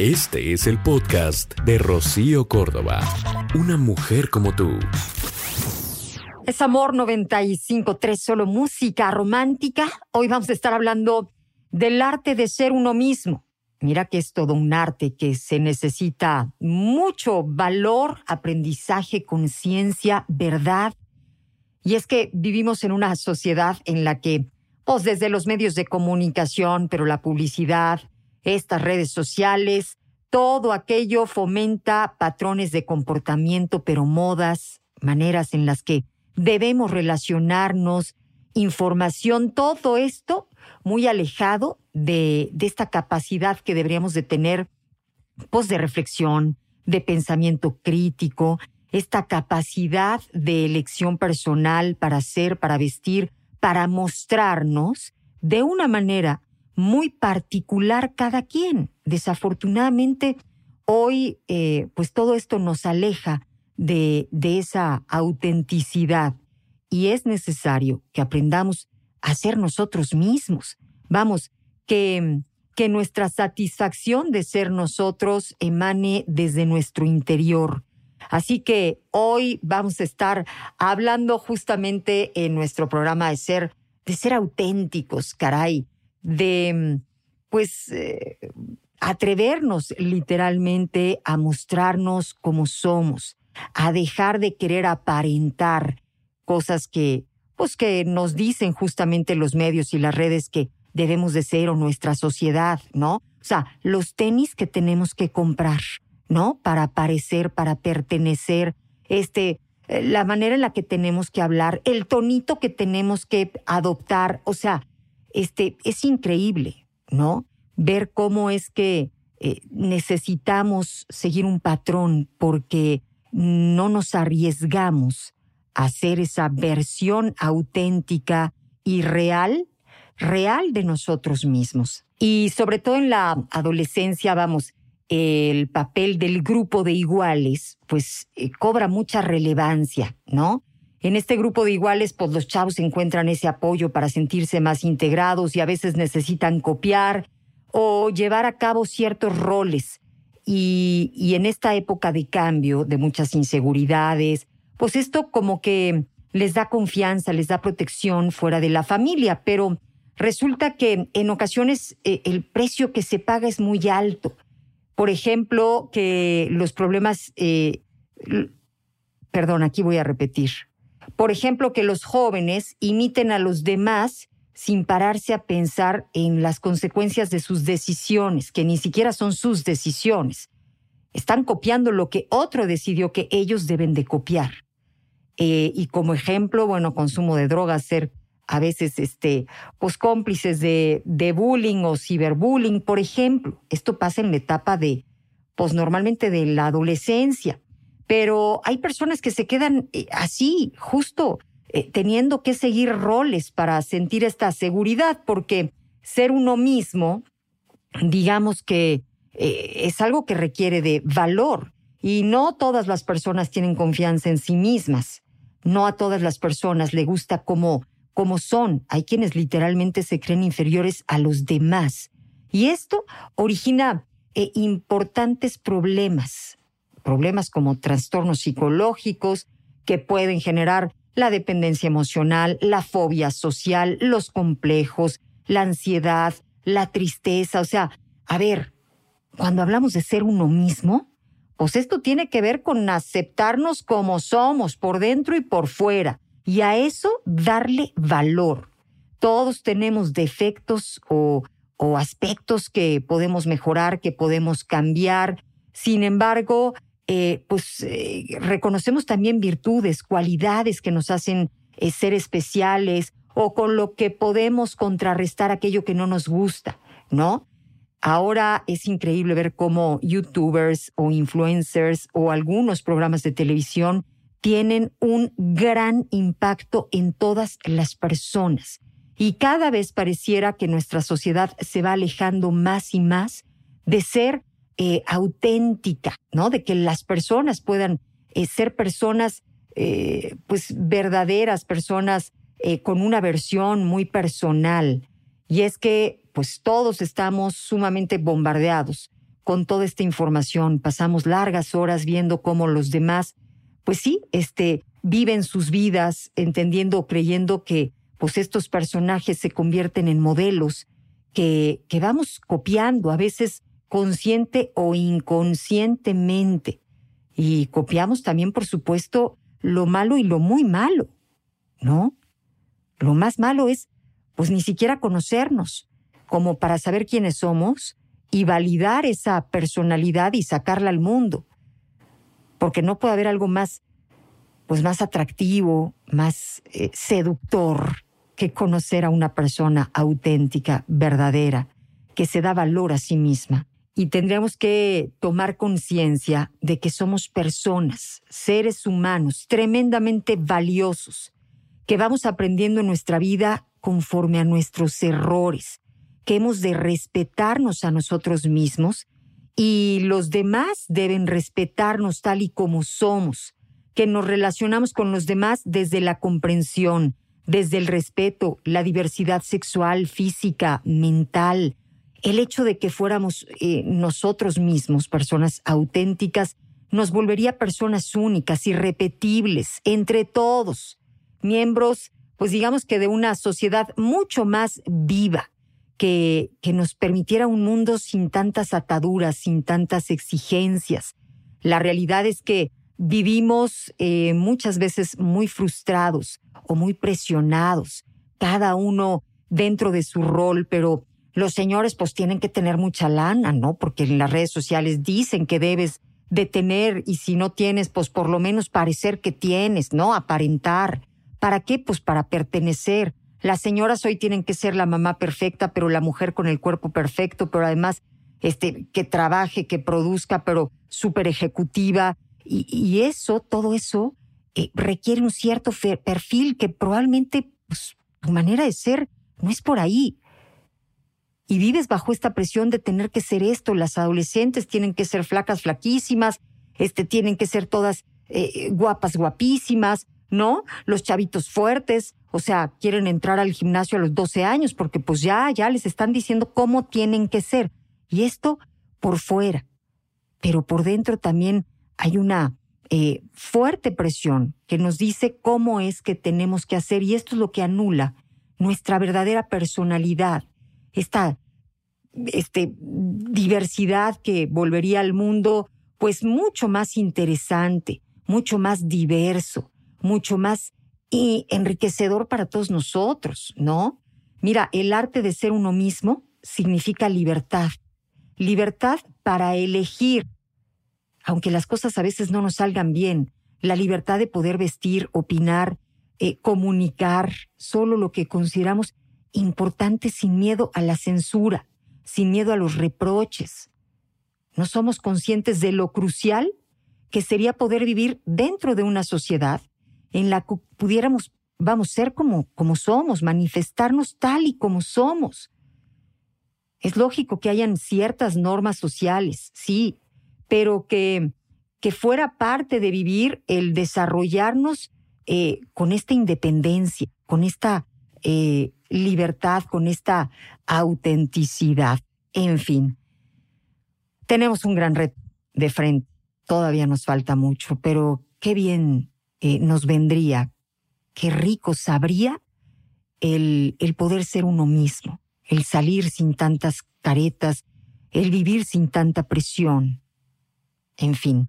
Este es el podcast de Rocío Córdoba. Una mujer como tú. Es Amor 95.3, solo música romántica. Hoy vamos a estar hablando del arte de ser uno mismo. Mira que es todo un arte que se necesita mucho valor, aprendizaje, conciencia, verdad. Y es que vivimos en una sociedad en la que, pues desde los medios de comunicación, pero la publicidad, estas redes sociales, todo aquello fomenta patrones de comportamiento, pero modas, maneras en las que debemos relacionarnos, información, todo esto muy alejado de, esta capacidad que deberíamos de tener, pues de reflexión, de pensamiento crítico, esta capacidad de elección personal para ser, para vestir, para mostrarnos de una manera muy particular cada quien. Desafortunadamente, hoy, eh, pues todo esto nos aleja de, de esa autenticidad y es necesario que aprendamos a ser nosotros mismos. Vamos, que, que nuestra satisfacción de ser nosotros emane desde nuestro interior. Así que hoy vamos a estar hablando justamente en nuestro programa de ser, de ser auténticos, caray, de pues eh, atrevernos literalmente a mostrarnos como somos, a dejar de querer aparentar cosas que pues que nos dicen justamente los medios y las redes que debemos de ser o nuestra sociedad, ¿no? O sea, los tenis que tenemos que comprar, ¿no? Para aparecer, para pertenecer, este, eh, la manera en la que tenemos que hablar, el tonito que tenemos que adoptar, o sea, este, es increíble, ¿no? Ver cómo es que eh, necesitamos seguir un patrón porque no nos arriesgamos hacer esa versión auténtica y real, real de nosotros mismos. Y sobre todo en la adolescencia, vamos, el papel del grupo de iguales, pues eh, cobra mucha relevancia, ¿no? En este grupo de iguales, pues los chavos encuentran ese apoyo para sentirse más integrados y a veces necesitan copiar o llevar a cabo ciertos roles. Y, y en esta época de cambio, de muchas inseguridades, pues esto como que les da confianza, les da protección fuera de la familia, pero resulta que en ocasiones eh, el precio que se paga es muy alto. Por ejemplo, que los problemas, eh, perdón, aquí voy a repetir. Por ejemplo, que los jóvenes imiten a los demás sin pararse a pensar en las consecuencias de sus decisiones, que ni siquiera son sus decisiones. Están copiando lo que otro decidió que ellos deben de copiar. Eh, y como ejemplo, bueno, consumo de drogas, ser a veces este, pues cómplices de, de bullying o ciberbullying, por ejemplo. Esto pasa en la etapa de, pues normalmente de la adolescencia. Pero hay personas que se quedan eh, así, justo eh, teniendo que seguir roles para sentir esta seguridad, porque ser uno mismo, digamos que es algo que requiere de valor. Y no todas las personas tienen confianza en sí mismas. No a todas las personas le gusta como son. Hay quienes literalmente se creen inferiores a los demás. Y esto origina eh, importantes problemas. Problemas como trastornos psicológicos que pueden generar la dependencia emocional, la fobia social, los complejos, la ansiedad, la tristeza. O sea, a ver, cuando hablamos de ser uno mismo, pues esto tiene que ver con aceptarnos como somos, por dentro y por fuera, y a eso darle valor. Todos tenemos defectos o, aspectos que podemos mejorar, que podemos cambiar. Sin embargo, eh, pues eh, reconocemos también virtudes, cualidades que nos hacen eh, ser especiales o con lo que podemos contrarrestar aquello que no nos gusta, ¿no? Ahora es increíble ver cómo youtubers o influencers o algunos programas de televisión tienen un gran impacto en todas las personas. Y cada vez pareciera que nuestra sociedad se va alejando más y más de ser eh, auténtica, ¿no? De que las personas puedan eh, ser personas, eh, pues, verdaderas, personas con una versión muy personal. Y es que, pues, todos estamos sumamente bombardeados con toda esta información. Pasamos largas horas viendo cómo los demás, pues sí, este, viven sus vidas, entendiendo, creyendo que, pues, estos personajes se convierten en modelos que, que vamos copiando, a veces consciente o inconscientemente. Y copiamos también, por supuesto, lo malo y lo muy malo, ¿no? Lo más malo es, pues, ni siquiera conocernos, como para saber quiénes somos y validar esa personalidad y sacarla al mundo. Porque no puede haber algo más, pues, más atractivo, más eh, seductor que conocer a una persona auténtica, verdadera, que se da valor a sí misma y tendríamos que tomar conciencia de que somos personas, seres humanos tremendamente valiosos, que vamos aprendiendo en nuestra vida conforme a nuestros errores, que hemos de respetarnos a nosotros mismos y los demás deben respetarnos tal y como somos, que nos relacionamos con los demás desde la comprensión, desde el respeto, la diversidad sexual, física, mental, el hecho de que fuéramos eh, nosotros mismos, personas auténticas, nos volvería personas únicas, irrepetibles, entre todos, miembros, pues digamos que de una sociedad mucho más viva, que, que nos permitiera un mundo sin tantas ataduras, sin tantas exigencias. La realidad es que vivimos eh, muchas veces muy frustrados o muy presionados, cada uno dentro de su rol, pero los señores pues tienen que tener mucha lana, ¿no? Porque en las redes sociales dicen que debes de tener y si no tienes, pues por lo menos parecer que tienes, ¿no? Aparentar. ¿Para qué? Pues para pertenecer. Las señoras hoy tienen que ser la mamá perfecta, pero la mujer con el cuerpo perfecto, pero además este, que trabaje, que produzca, pero súper ejecutiva. Y, eso, todo eso, eh, requiere un cierto perfil que probablemente pues, tu manera de ser no es por ahí y vives bajo esta presión de tener que ser esto. Las adolescentes tienen que ser flacas, flaquísimas, este, tienen que ser todas eh, guapas, guapísimas, ¿no? Los chavitos fuertes, o sea, quieren entrar al gimnasio a los 12 años porque pues ya, ya les están diciendo cómo tienen que ser. Y esto por fuera. Pero por dentro también hay una eh, fuerte presión que nos dice cómo es que tenemos que hacer y esto es lo que anula nuestra verdadera personalidad, esta este, diversidad que volvería al mundo pues mucho más interesante, mucho más diverso, mucho más enriquecedor para todos nosotros, ¿no? Mira, el arte de ser uno mismo significa libertad, libertad para elegir, aunque las cosas a veces no nos salgan bien, la libertad de poder vestir, opinar, eh, comunicar solo lo que consideramos importante sin miedo a la censura, sin miedo a los reproches. No somos conscientes de lo crucial que sería poder vivir dentro de una sociedad en la que pudiéramos, vamos, ser como, como somos, manifestarnos tal y como somos. Es lógico que hayan ciertas normas sociales, sí, pero que, que fuera parte de vivir el desarrollarnos eh, con esta independencia, con esta eh, libertad, con esta autenticidad. En fin, tenemos un gran reto de frente. Todavía nos falta mucho, pero qué bien eh, nos vendría, qué rico sabría el, el poder ser uno mismo, el salir sin tantas caretas, el vivir sin tanta presión. En fin,